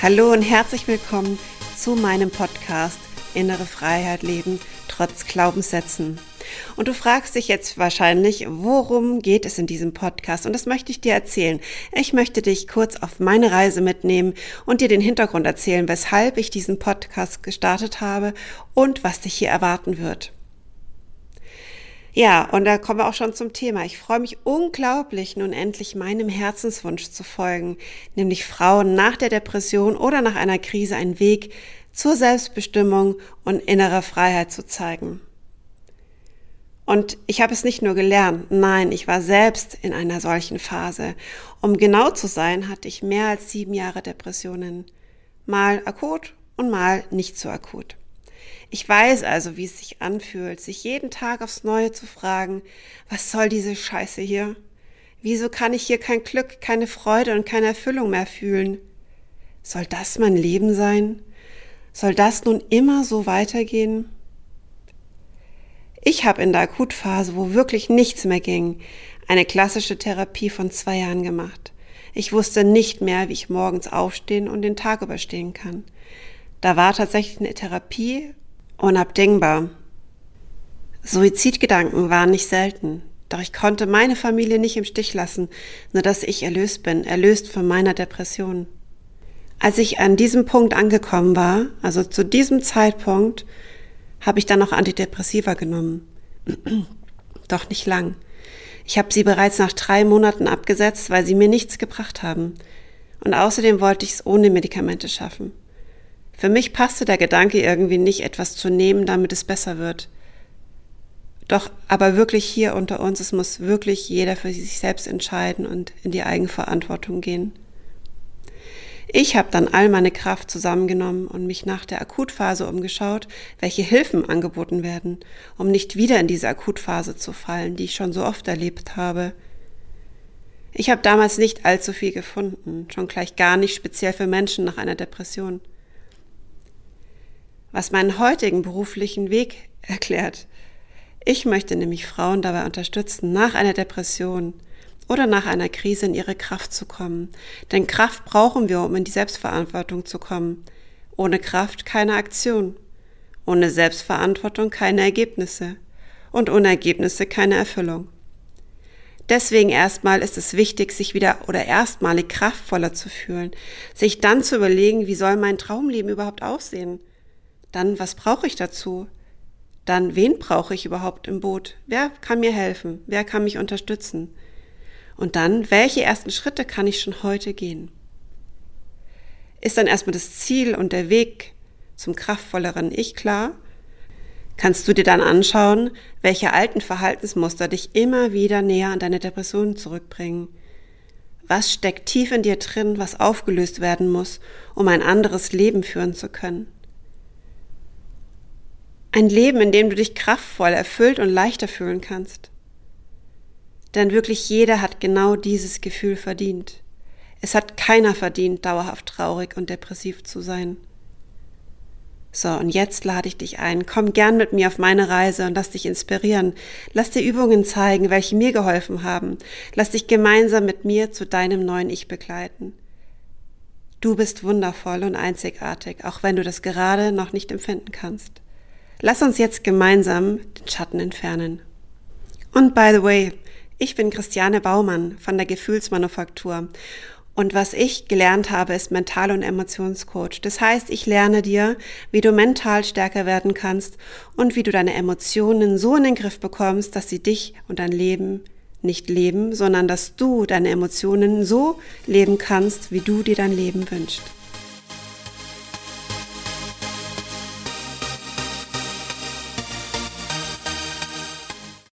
Hallo und herzlich willkommen zu meinem Podcast Innere Freiheit leben trotz Glaubenssätzen. Und du fragst dich jetzt wahrscheinlich, worum geht es in diesem Podcast? Und das möchte ich dir erzählen. Ich möchte dich kurz auf meine Reise mitnehmen und dir den Hintergrund erzählen, weshalb ich diesen Podcast gestartet habe und was dich hier erwarten wird. Ja, und da kommen wir auch schon zum Thema. Ich freue mich unglaublich, nun endlich meinem Herzenswunsch zu folgen, nämlich Frauen nach der Depression oder nach einer Krise einen Weg zur Selbstbestimmung und innerer Freiheit zu zeigen. Und ich habe es nicht nur gelernt, nein, ich war selbst in einer solchen Phase. Um genau zu sein, hatte ich mehr als sieben Jahre Depressionen. Mal akut und mal nicht so akut. Ich weiß also, wie es sich anfühlt, sich jeden Tag aufs Neue zu fragen, was soll diese Scheiße hier? Wieso kann ich hier kein Glück, keine Freude und keine Erfüllung mehr fühlen? Soll das mein Leben sein? Soll das nun immer so weitergehen? Ich habe in der Akutphase, wo wirklich nichts mehr ging, eine klassische Therapie von zwei Jahren gemacht. Ich wusste nicht mehr, wie ich morgens aufstehen und den Tag überstehen kann. Da war tatsächlich eine Therapie unabdingbar. Suizidgedanken waren nicht selten, doch ich konnte meine Familie nicht im Stich lassen, nur dass ich erlöst bin, erlöst von meiner Depression. Als ich an diesem Punkt angekommen war, also zu diesem Zeitpunkt, habe ich dann noch Antidepressiva genommen. Doch nicht lang. Ich habe sie bereits nach drei Monaten abgesetzt, weil sie mir nichts gebracht haben. Und außerdem wollte ich es ohne Medikamente schaffen. Für mich passte der Gedanke irgendwie nicht, etwas zu nehmen, damit es besser wird. Doch aber wirklich hier unter uns, es muss wirklich jeder für sich selbst entscheiden und in die Eigenverantwortung gehen. Ich habe dann all meine Kraft zusammengenommen und mich nach der Akutphase umgeschaut, welche Hilfen angeboten werden, um nicht wieder in diese Akutphase zu fallen, die ich schon so oft erlebt habe. Ich habe damals nicht allzu viel gefunden, schon gleich gar nicht speziell für Menschen nach einer Depression was meinen heutigen beruflichen Weg erklärt. Ich möchte nämlich Frauen dabei unterstützen, nach einer Depression oder nach einer Krise in ihre Kraft zu kommen. Denn Kraft brauchen wir, um in die Selbstverantwortung zu kommen. Ohne Kraft keine Aktion. Ohne Selbstverantwortung keine Ergebnisse. Und ohne Ergebnisse keine Erfüllung. Deswegen erstmal ist es wichtig, sich wieder oder erstmalig kraftvoller zu fühlen, sich dann zu überlegen, wie soll mein Traumleben überhaupt aussehen? Dann, was brauche ich dazu? Dann, wen brauche ich überhaupt im Boot? Wer kann mir helfen? Wer kann mich unterstützen? Und dann, welche ersten Schritte kann ich schon heute gehen? Ist dann erstmal das Ziel und der Weg zum kraftvolleren Ich klar? Kannst du dir dann anschauen, welche alten Verhaltensmuster dich immer wieder näher an deine Depression zurückbringen? Was steckt tief in dir drin, was aufgelöst werden muss, um ein anderes Leben führen zu können? Ein Leben, in dem du dich kraftvoll, erfüllt und leichter fühlen kannst. Denn wirklich jeder hat genau dieses Gefühl verdient. Es hat keiner verdient, dauerhaft traurig und depressiv zu sein. So, und jetzt lade ich dich ein. Komm gern mit mir auf meine Reise und lass dich inspirieren. Lass dir Übungen zeigen, welche mir geholfen haben. Lass dich gemeinsam mit mir zu deinem neuen Ich begleiten. Du bist wundervoll und einzigartig, auch wenn du das gerade noch nicht empfinden kannst. Lass uns jetzt gemeinsam den Schatten entfernen. Und by the way, ich bin Christiane Baumann von der Gefühlsmanufaktur. Und was ich gelernt habe, ist Mental- und Emotionscoach. Das heißt, ich lerne dir, wie du mental stärker werden kannst und wie du deine Emotionen so in den Griff bekommst, dass sie dich und dein Leben nicht leben, sondern dass du deine Emotionen so leben kannst, wie du dir dein Leben wünschst.